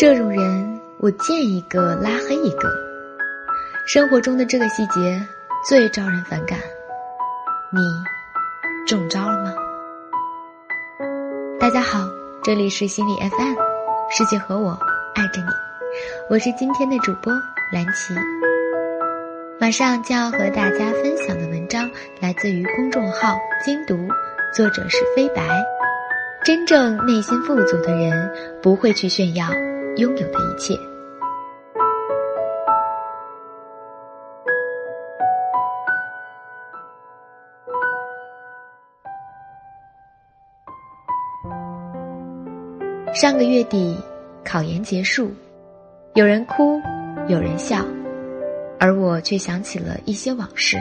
这种人，我见一个拉黑一个。生活中的这个细节最招人反感，你中招了吗？大家好，这里是心理 FM，世界和我爱着你，我是今天的主播蓝琪。马上就要和大家分享的文章来自于公众号“精读”，作者是飞白。真正内心富足的人，不会去炫耀拥有的一切。上个月底，考研结束，有人哭，有人笑，而我却想起了一些往事。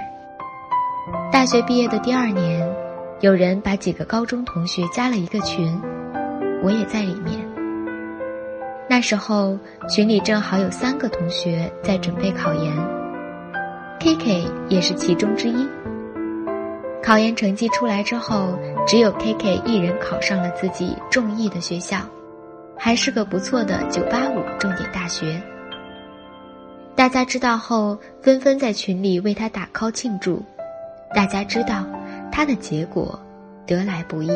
大学毕业的第二年。有人把几个高中同学加了一个群，我也在里面。那时候群里正好有三个同学在准备考研，K K 也是其中之一。考研成绩出来之后，只有 K K 一人考上了自己中意的学校，还是个不错的985重点大学。大家知道后，纷纷在群里为他打 call 庆祝。大家知道。他的结果得来不易，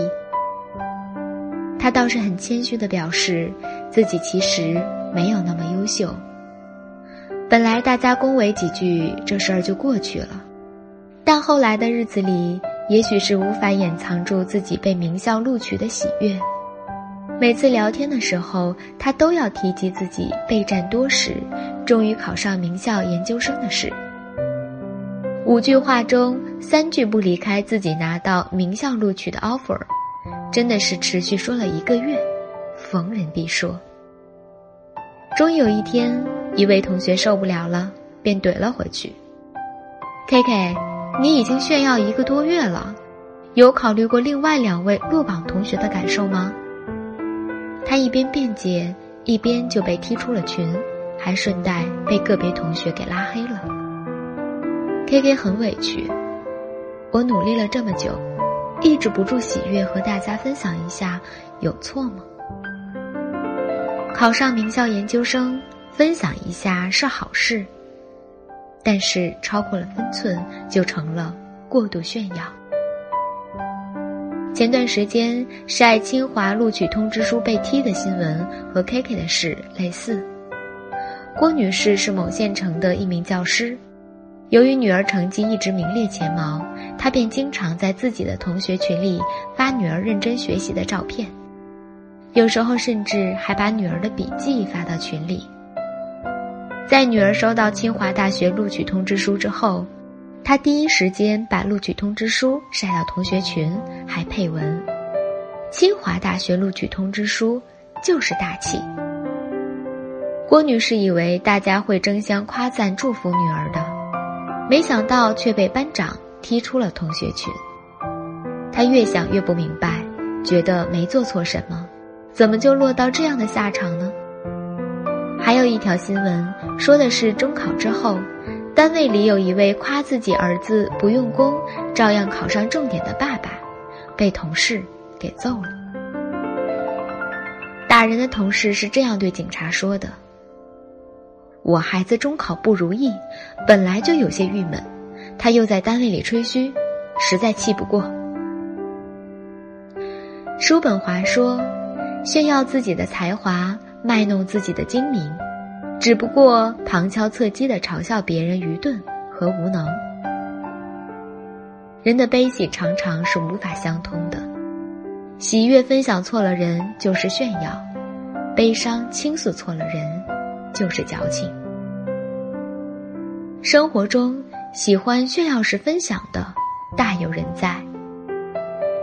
他倒是很谦虚的表示自己其实没有那么优秀。本来大家恭维几句，这事儿就过去了，但后来的日子里，也许是无法掩藏住自己被名校录取的喜悦。每次聊天的时候，他都要提及自己备战多时，终于考上名校研究生的事。五句话中，三句不离开自己拿到名校录取的 offer，真的是持续说了一个月，逢人必说。终于有一天，一位同学受不了了，便怼了回去：“K K，你已经炫耀一个多月了，有考虑过另外两位落榜同学的感受吗？”他一边辩解，一边就被踢出了群，还顺带被个别同学给拉黑了。K K 很委屈，我努力了这么久，抑制不住喜悦和大家分享一下，有错吗？考上名校研究生，分享一下是好事，但是超过了分寸就成了过度炫耀。前段时间晒清华录取通知书被踢的新闻和 K K 的事类似。郭女士是某县城的一名教师。由于女儿成绩一直名列前茅，她便经常在自己的同学群里发女儿认真学习的照片，有时候甚至还把女儿的笔记发到群里。在女儿收到清华大学录取通知书之后，她第一时间把录取通知书晒到同学群，还配文：“清华大学录取通知书就是大气。”郭女士以为大家会争相夸赞祝福女儿的。没想到却被班长踢出了同学群。他越想越不明白，觉得没做错什么，怎么就落到这样的下场呢？还有一条新闻说的是中考之后，单位里有一位夸自己儿子不用功，照样考上重点的爸爸，被同事给揍了。打人的同事是这样对警察说的。我孩子中考不如意，本来就有些郁闷，他又在单位里吹嘘，实在气不过。叔本华说：“炫耀自己的才华，卖弄自己的精明，只不过旁敲侧击的嘲笑别人愚钝和无能。”人的悲喜常常是无法相通的，喜悦分享错了人就是炫耀，悲伤倾诉错了人。就是矫情。生活中喜欢炫耀式分享的大有人在，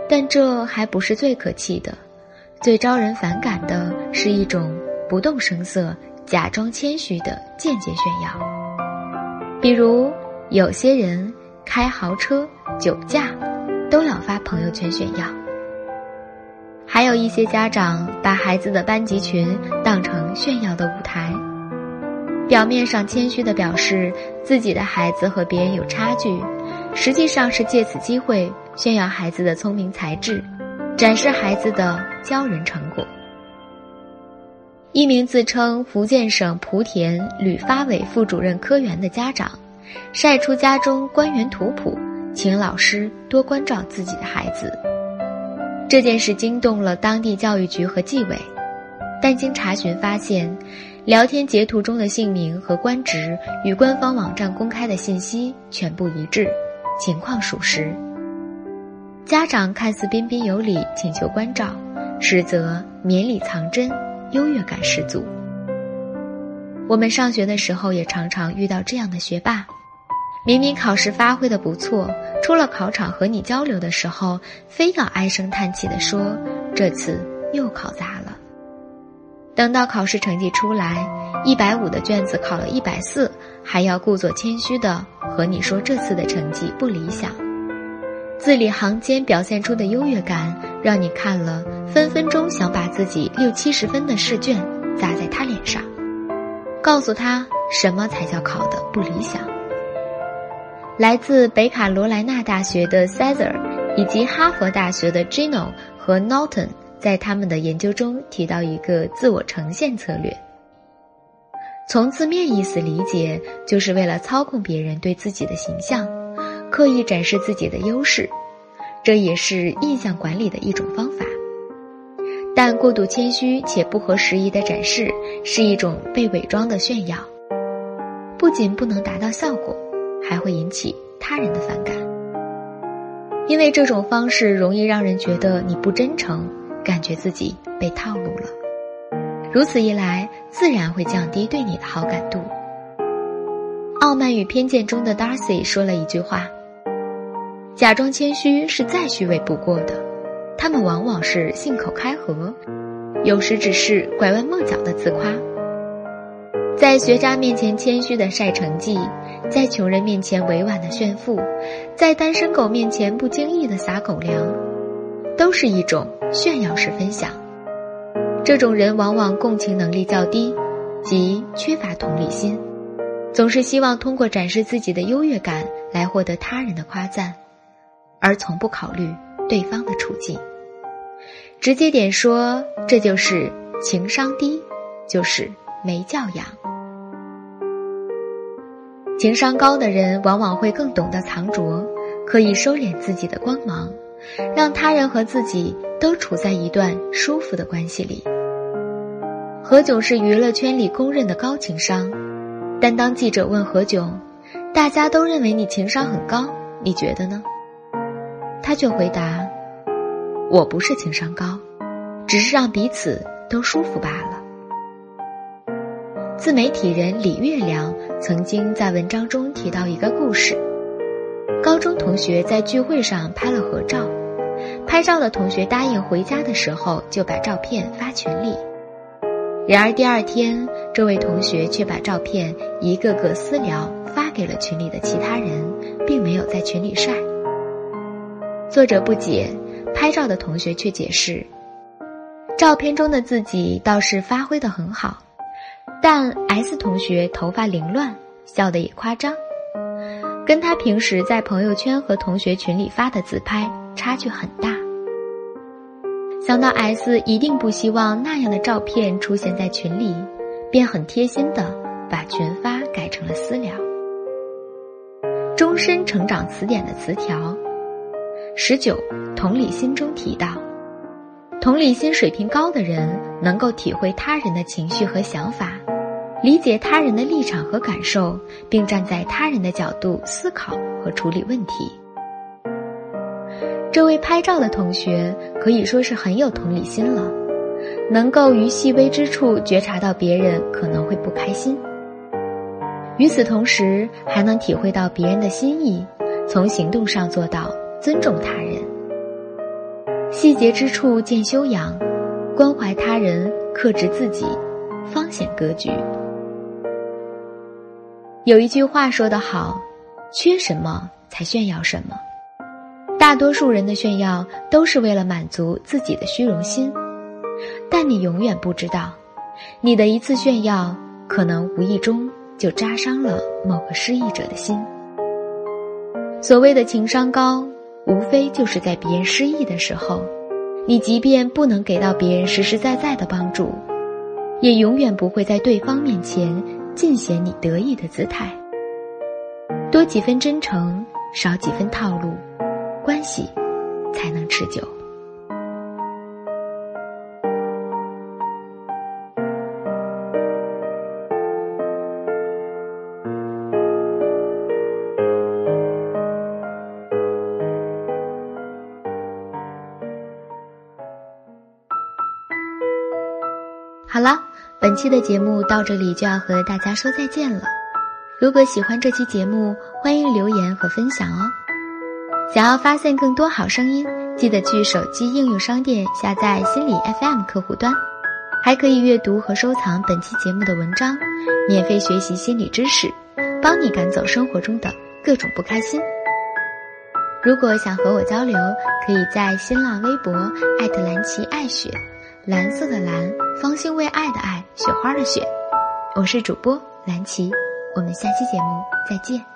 但这还不是最可气的，最招人反感的是一种不动声色、假装谦虚的间接炫耀。比如，有些人开豪车、酒驾，都要发朋友圈炫耀；还有一些家长把孩子的班级群当成炫耀的舞台。表面上谦虚地表示自己的孩子和别人有差距，实际上是借此机会炫耀孩子的聪明才智，展示孩子的教人成果。一名自称福建省莆田旅发委副主任科员的家长，晒出家中官员图谱，请老师多关照自己的孩子。这件事惊动了当地教育局和纪委，但经查询发现，聊天截图中的姓名和官职与官方网站公开的信息全部一致，情况属实。家长看似彬彬有礼，请求关照，实则绵里藏针。优越感十足。我们上学的时候也常常遇到这样的学霸，明明考试发挥的不错，出了考场和你交流的时候，非要唉声叹气的说这次又考砸了。等到考试成绩出来，一百五的卷子考了一百四，还要故作谦虚的和你说这次的成绩不理想。字里行间表现出的优越感，让你看了分分钟想把自己六七十分的试卷砸在他脸上，告诉他什么才叫考的不理想。来自北卡罗来纳大学的 Cesar，以及哈佛大学的 Gino 和 Norton，在他们的研究中提到一个自我呈现策略，从字面意思理解，就是为了操控别人对自己的形象。刻意展示自己的优势，这也是印象管理的一种方法。但过度谦虚且不合时宜的展示，是一种被伪装的炫耀，不仅不能达到效果，还会引起他人的反感。因为这种方式容易让人觉得你不真诚，感觉自己被套路了。如此一来，自然会降低对你的好感度。《傲慢与偏见》中的 Darcy 说了一句话。假装谦虚是再虚伪不过的，他们往往是信口开河，有时只是拐弯抹角的自夸。在学渣面前谦虚的晒成绩，在穷人面前委婉的炫富，在单身狗面前不经意的撒狗粮，都是一种炫耀式分享。这种人往往共情能力较低，即缺乏同理心，总是希望通过展示自己的优越感来获得他人的夸赞。而从不考虑对方的处境，直接点说，这就是情商低，就是没教养。情商高的人往往会更懂得藏拙，可以收敛自己的光芒，让他人和自己都处在一段舒服的关系里。何炅是娱乐圈里公认的高情商，但当记者问何炅：“大家都认为你情商很高，你觉得呢？”他却回答：“我不是情商高，只是让彼此都舒服罢了。”自媒体人李月亮曾经在文章中提到一个故事：高中同学在聚会上拍了合照，拍照的同学答应回家的时候就把照片发群里，然而第二天，这位同学却把照片一个个私聊发给了群里的其他人，并没有在群里晒。作者不解，拍照的同学却解释：照片中的自己倒是发挥的很好，但 S 同学头发凌乱，笑得也夸张，跟他平时在朋友圈和同学群里发的自拍差距很大。想到 S 一定不希望那样的照片出现在群里，便很贴心的把群发改成了私聊。终身成长词典的词条。十九，同理心中提到，同理心水平高的人能够体会他人的情绪和想法，理解他人的立场和感受，并站在他人的角度思考和处理问题。这位拍照的同学可以说是很有同理心了，能够于细微之处觉察到别人可能会不开心，与此同时还能体会到别人的心意，从行动上做到。尊重他人，细节之处见修养，关怀他人，克制自己，方显格局。有一句话说得好：“缺什么才炫耀什么。”大多数人的炫耀都是为了满足自己的虚荣心，但你永远不知道，你的一次炫耀可能无意中就扎伤了某个失意者的心。所谓的情商高。无非就是在别人失意的时候，你即便不能给到别人实实在在的帮助，也永远不会在对方面前尽显你得意的姿态。多几分真诚，少几分套路，关系才能持久。好了，本期的节目到这里就要和大家说再见了。如果喜欢这期节目，欢迎留言和分享哦。想要发现更多好声音，记得去手机应用商店下载心理 FM 客户端，还可以阅读和收藏本期节目的文章，免费学习心理知识，帮你赶走生活中的各种不开心。如果想和我交流，可以在新浪微博艾特蓝琪爱雪。蓝色的蓝，方兴未艾的艾，雪花的雪。我是主播蓝琪，我们下期节目再见。